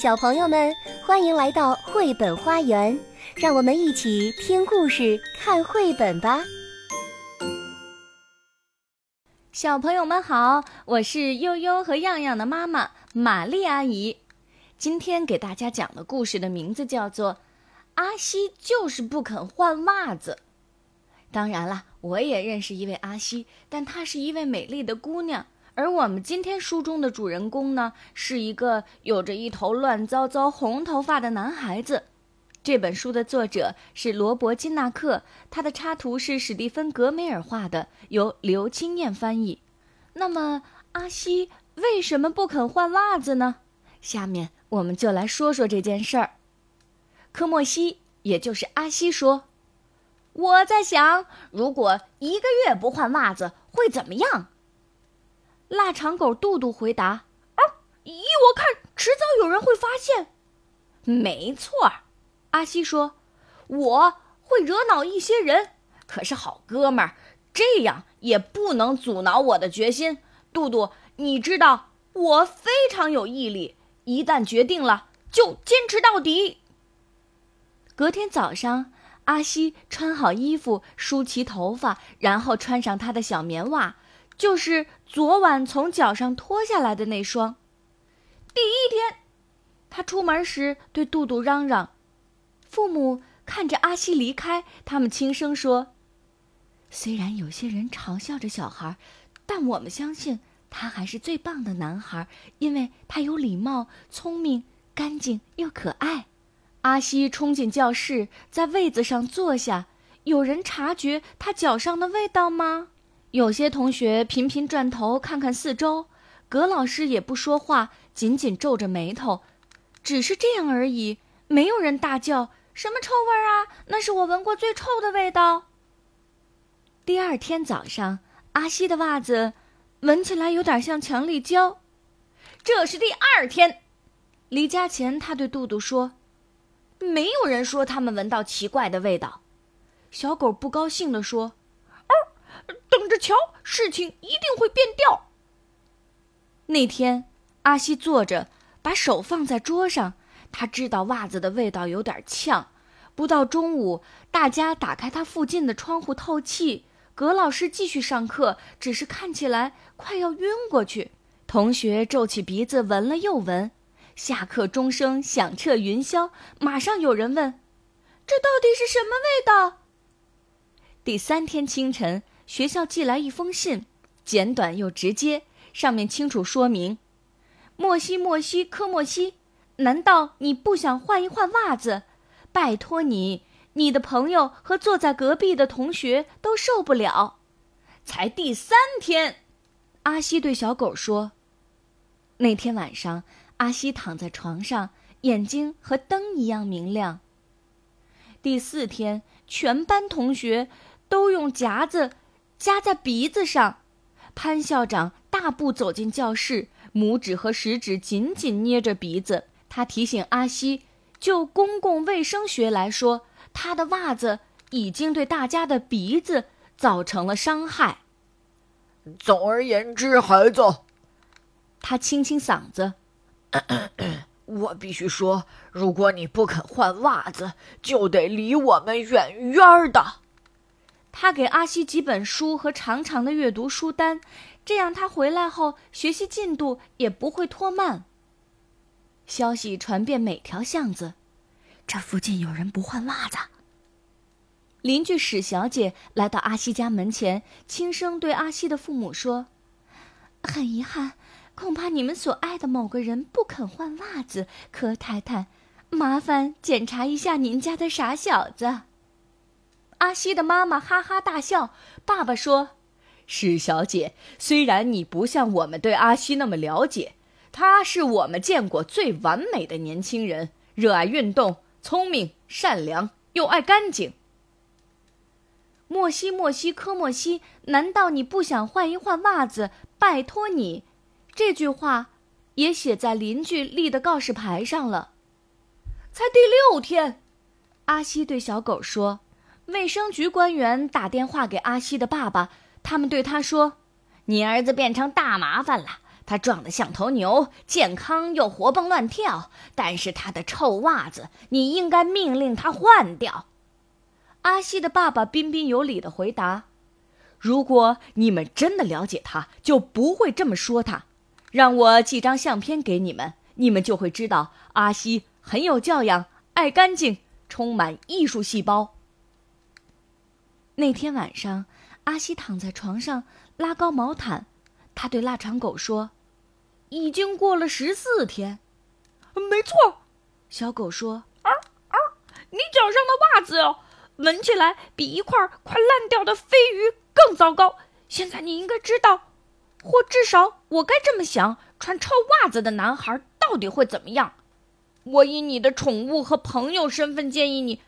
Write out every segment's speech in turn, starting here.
小朋友们，欢迎来到绘本花园，让我们一起听故事、看绘本吧。小朋友们好，我是悠悠和样样的妈妈玛丽阿姨。今天给大家讲的故事的名字叫做《阿西就是不肯换袜子》。当然了，我也认识一位阿西，但她是一位美丽的姑娘。而我们今天书中的主人公呢，是一个有着一头乱糟糟红头发的男孩子。这本书的作者是罗伯·金纳克，他的插图是史蒂芬·格梅尔画的，由刘青燕翻译。那么，阿西为什么不肯换袜子呢？下面我们就来说说这件事儿。科莫西，也就是阿西说：“我在想，如果一个月不换袜子，会怎么样？”腊肠狗杜杜回答：“啊，依我看，迟早有人会发现。”没错，阿西说：“我会惹恼一些人，可是好哥们儿，这样也不能阻挠我的决心。杜杜，你知道我非常有毅力，一旦决定了，就坚持到底。”隔天早上，阿西穿好衣服，梳齐头发，然后穿上他的小棉袜。就是昨晚从脚上脱下来的那双。第一天，他出门时对杜杜嚷嚷。父母看着阿西离开，他们轻声说：“虽然有些人嘲笑着小孩，但我们相信他还是最棒的男孩，因为他有礼貌、聪明、干净又可爱。”阿西冲进教室，在位子上坐下。有人察觉他脚上的味道吗？有些同学频频转头看看四周，葛老师也不说话，紧紧皱着眉头，只是这样而已。没有人大叫：“什么臭味啊！那是我闻过最臭的味道。”第二天早上，阿西的袜子闻起来有点像强力胶。这是第二天，离家前他对杜杜说：“没有人说他们闻到奇怪的味道。”小狗不高兴地说。瞧，事情一定会变调。那天，阿西坐着，把手放在桌上。他知道袜子的味道有点呛。不到中午，大家打开他附近的窗户透气。葛老师继续上课，只是看起来快要晕过去。同学皱起鼻子闻了又闻。下课钟声响彻云霄，马上有人问：“这到底是什么味道？”第三天清晨。学校寄来一封信，简短又直接，上面清楚说明：“莫西莫西科莫西，难道你不想换一换袜子？拜托你，你的朋友和坐在隔壁的同学都受不了。”才第三天，阿西对小狗说：“那天晚上，阿西躺在床上，眼睛和灯一样明亮。第四天，全班同学都用夹子。”夹在鼻子上，潘校长大步走进教室，拇指和食指紧紧捏着鼻子。他提醒阿西，就公共卫生学来说，他的袜子已经对大家的鼻子造成了伤害。总而言之，孩子，他清清嗓子，我必须说，如果你不肯换袜子，就得离我们远远的。他给阿西几本书和长长的阅读书单，这样他回来后学习进度也不会拖慢。消息传遍每条巷子，这附近有人不换袜子。邻居史小姐来到阿西家门前，轻声对阿西的父母说：“很遗憾，恐怕你们所爱的某个人不肯换袜子。柯太太，麻烦检查一下您家的傻小子。”阿西的妈妈哈哈大笑。爸爸说：“史小姐，虽然你不像我们对阿西那么了解，他是我们见过最完美的年轻人，热爱运动，聪明、善良，又爱干净。”莫西莫西科莫西，难道你不想换一换袜子？拜托你，这句话也写在邻居立的告示牌上了。才第六天，阿西对小狗说。卫生局官员打电话给阿西的爸爸，他们对他说：“你儿子变成大麻烦了，他壮得像头牛，健康又活蹦乱跳。但是他的臭袜子，你应该命令他换掉。”阿西的爸爸彬彬有礼地回答：“如果你们真的了解他，就不会这么说他。让我寄张相片给你们，你们就会知道阿西很有教养，爱干净，充满艺术细胞。”那天晚上，阿西躺在床上拉高毛毯，他对腊肠狗说：“已经过了十四天。”“没错。”小狗说，“啊啊，你脚上的袜子哦。”闻起来比一块快烂掉的飞鱼更糟糕。现在你应该知道，或至少我该这么想：穿臭袜子的男孩到底会怎么样？我以你的宠物和朋友身份建议你，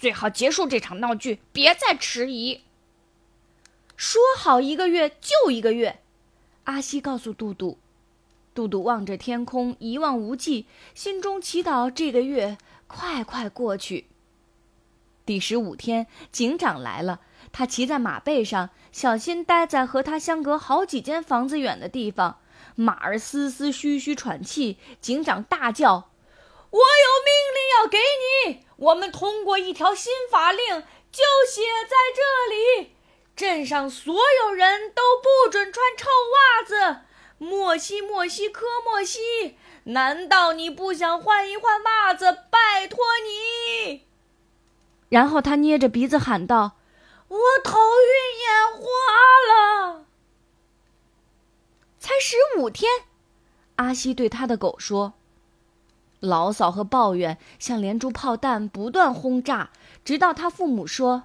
最好结束这场闹剧，别再迟疑。说好一个月就一个月，阿西告诉杜杜。杜杜望着天空，一望无际，心中祈祷这个月快快过去。第十五天，警长来了。他骑在马背上，小心待在和他相隔好几间房子远的地方。马儿嘶嘶嘘嘘喘气。警长大叫：“我有命令要给你！我们通过一条新法令，就写在这里：镇上所有人都不准穿臭袜子。莫西，莫西，科莫西，难道你不想换一换袜子？拜托你！”然后他捏着鼻子喊道：“我头晕眼花了。”才十五天，阿西对他的狗说：“牢骚和抱怨像连珠炮弹不断轰炸，直到他父母说：‘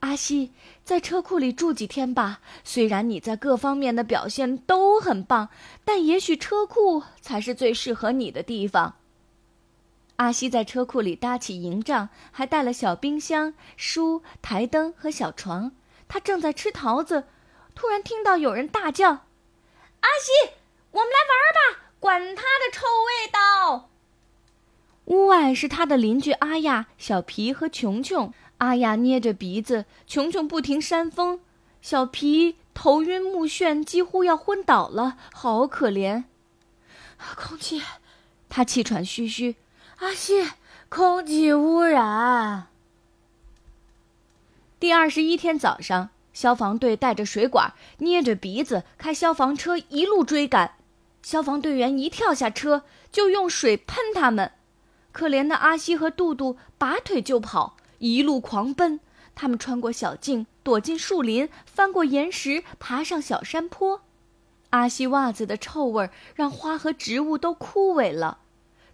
阿西，在车库里住几天吧。虽然你在各方面的表现都很棒，但也许车库才是最适合你的地方。’”阿西在车库里搭起营帐，还带了小冰箱、书、台灯和小床。他正在吃桃子，突然听到有人大叫：“阿西，我们来玩吧！管他的臭味道！”屋外是他的邻居阿亚、小皮和琼琼。阿亚捏着鼻子，琼琼不停扇风，小皮头晕目眩，几乎要昏倒了，好可怜。空气，他气喘吁吁。阿西，空气污染。第二十一天早上，消防队带着水管，捏着鼻子开消防车一路追赶。消防队员一跳下车，就用水喷他们。可怜的阿西和杜杜拔腿就跑，一路狂奔。他们穿过小径，躲进树林，翻过岩石，爬上小山坡。阿西袜子的臭味让花和植物都枯萎了。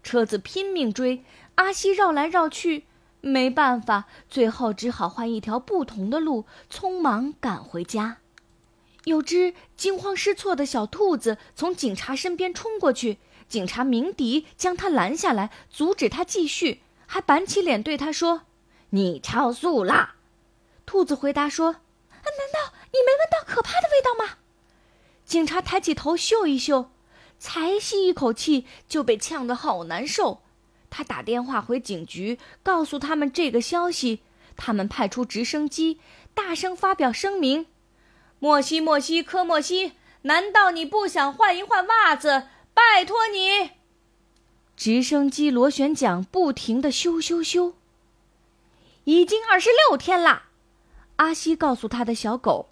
车子拼命追，阿西绕来绕去，没办法，最后只好换一条不同的路，匆忙赶回家。有只惊慌失措的小兔子从警察身边冲过去，警察鸣笛将他拦下来，阻止他继续，还板起脸对他说：“你超速啦！”兔子回答说：“难道你没闻到可怕的味道吗？”警察抬起头嗅一嗅。才吸一口气就被呛得好难受，他打电话回警局，告诉他们这个消息。他们派出直升机，大声发表声明：“莫西，莫西，科莫西，难道你不想换一换袜子？拜托你！”直升机螺旋桨不停的咻咻咻。已经二十六天啦，阿西告诉他的小狗。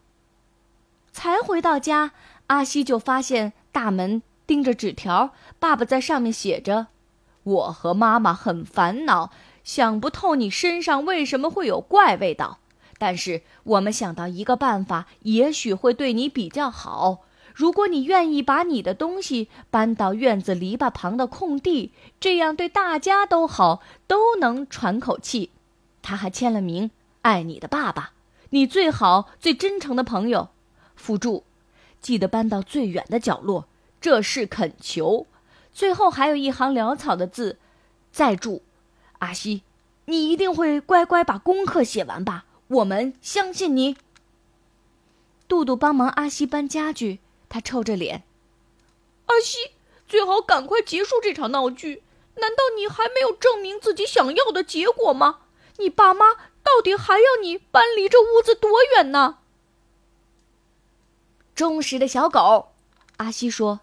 才回到家，阿西就发现大门。盯着纸条，爸爸在上面写着：“我和妈妈很烦恼，想不透你身上为什么会有怪味道。但是我们想到一个办法，也许会对你比较好。如果你愿意把你的东西搬到院子篱笆旁的空地，这样对大家都好，都能喘口气。”他还签了名：“爱你的爸爸，你最好、最真诚的朋友。”附注：记得搬到最远的角落。这是恳求，最后还有一行潦草的字，再注：阿西，你一定会乖乖把功课写完吧？我们相信你。杜杜帮忙阿西搬家具，他臭着脸：“阿西，最好赶快结束这场闹剧。难道你还没有证明自己想要的结果吗？你爸妈到底还要你搬离这屋子多远呢？”忠实的小狗，阿西说。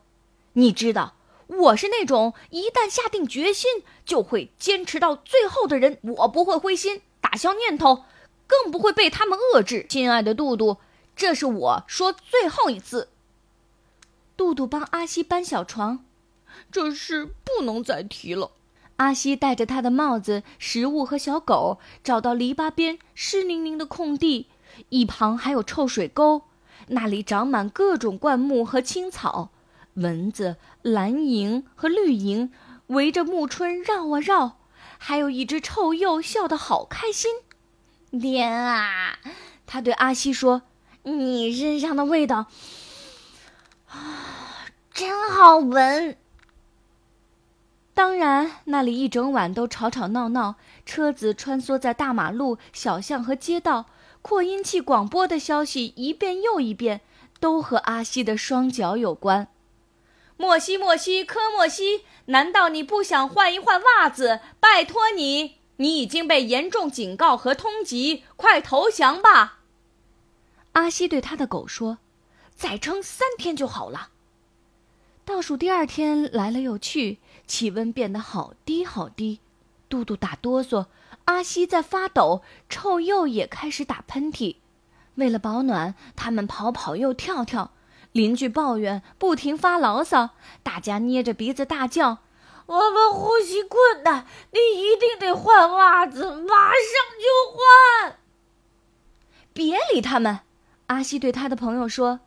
你知道，我是那种一旦下定决心就会坚持到最后的人。我不会灰心，打消念头，更不会被他们遏制。亲爱的杜杜，这是我说最后一次。杜杜帮阿西搬小床，这事不能再提了。阿西戴着他的帽子、食物和小狗，找到篱笆边湿淋淋的空地，一旁还有臭水沟，那里长满各种灌木和青草，蚊子、蓝蝇和绿蝇围着暮春绕啊绕，还有一只臭鼬笑得好开心。天啊！他对阿西说：“你身上的味道啊，真好闻。”当然，那里一整晚都吵吵闹闹，车子穿梭在大马路、小巷和街道，扩音器广播的消息一遍又一遍，都和阿西的双脚有关。莫西，莫西，科莫西，难道你不想换一换袜子？拜托你，你已经被严重警告和通缉，快投降吧！阿西对他的狗说：“再撑三天就好了。”倒数第二天来了又去，气温变得好低好低，嘟嘟打哆嗦，阿西在发抖，臭鼬也开始打喷嚏。为了保暖，他们跑跑又跳跳，邻居抱怨，不停发牢骚，大家捏着鼻子大叫：“我们呼吸困难，你一定得换袜子，马上就换！”别理他们，阿西对他的朋友说：“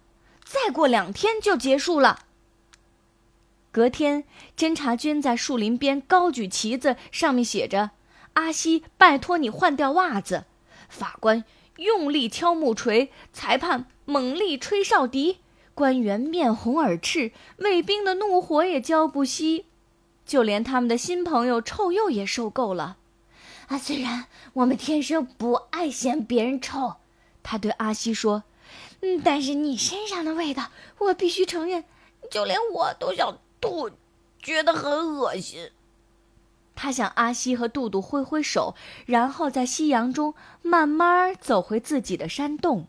再过两天就结束了。”隔天，侦察军在树林边高举旗子，上面写着：“阿西，拜托你换掉袜子。”法官用力敲木锤，裁判猛力吹哨笛，官员面红耳赤，卫兵的怒火也浇不熄，就连他们的新朋友臭鼬也受够了。啊，虽然我们天生不爱嫌别人臭，他对阿西说：“，但是你身上的味道，我必须承认，就连我都想。”吐觉得很恶心。他向阿西和杜杜挥挥手，然后在夕阳中慢慢走回自己的山洞。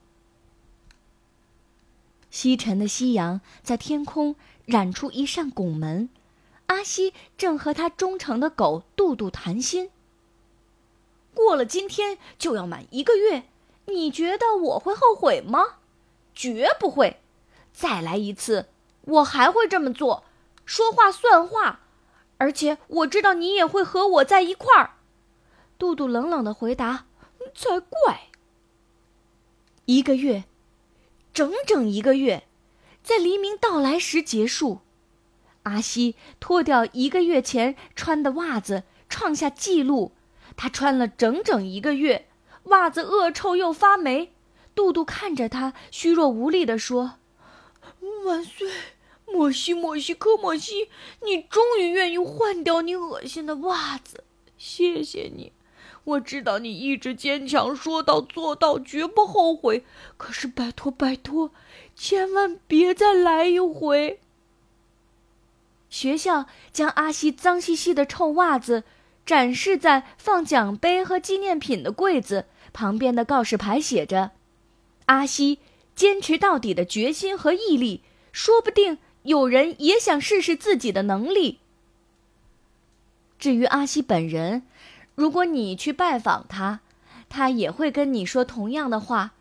西沉的夕阳在天空染出一扇拱门，阿西正和他忠诚的狗杜杜谈心。过了今天就要满一个月，你觉得我会后悔吗？绝不会。再来一次，我还会这么做。说话算话，而且我知道你也会和我在一块儿。杜杜冷冷的回答：“才怪！”一个月，整整一个月，在黎明到来时结束。阿西脱掉一个月前穿的袜子，创下纪录。他穿了整整一个月，袜子恶臭又发霉。杜杜看着他，虚弱无力地说：“万岁！”莫西，莫西，科莫西，你终于愿意换掉你恶心的袜子，谢谢你。我知道你一直坚强，说到做到，绝不后悔。可是拜托，拜托，千万别再来一回。学校将阿西脏兮兮的臭袜子展示在放奖杯和纪念品的柜子旁边的告示牌，写着：“阿西坚持到底的决心和毅力，说不定。”有人也想试试自己的能力。至于阿西本人，如果你去拜访他，他也会跟你说同样的话，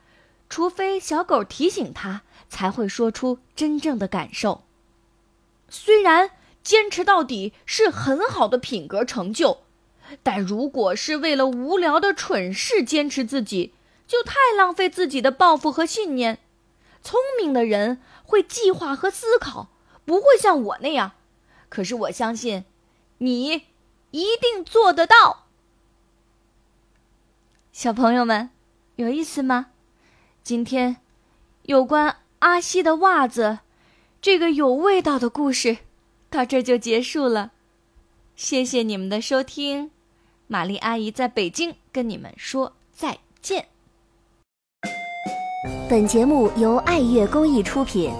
除非小狗提醒他，才会说出真正的感受。虽然坚持到底是很好的品格成就，但如果是为了无聊的蠢事坚持自己，就太浪费自己的抱负和信念。聪明的人会计划和思考。不会像我那样，可是我相信，你一定做得到。小朋友们，有意思吗？今天有关阿西的袜子这个有味道的故事到这就结束了。谢谢你们的收听，玛丽阿姨在北京跟你们说再见。本节目由爱乐公益出品。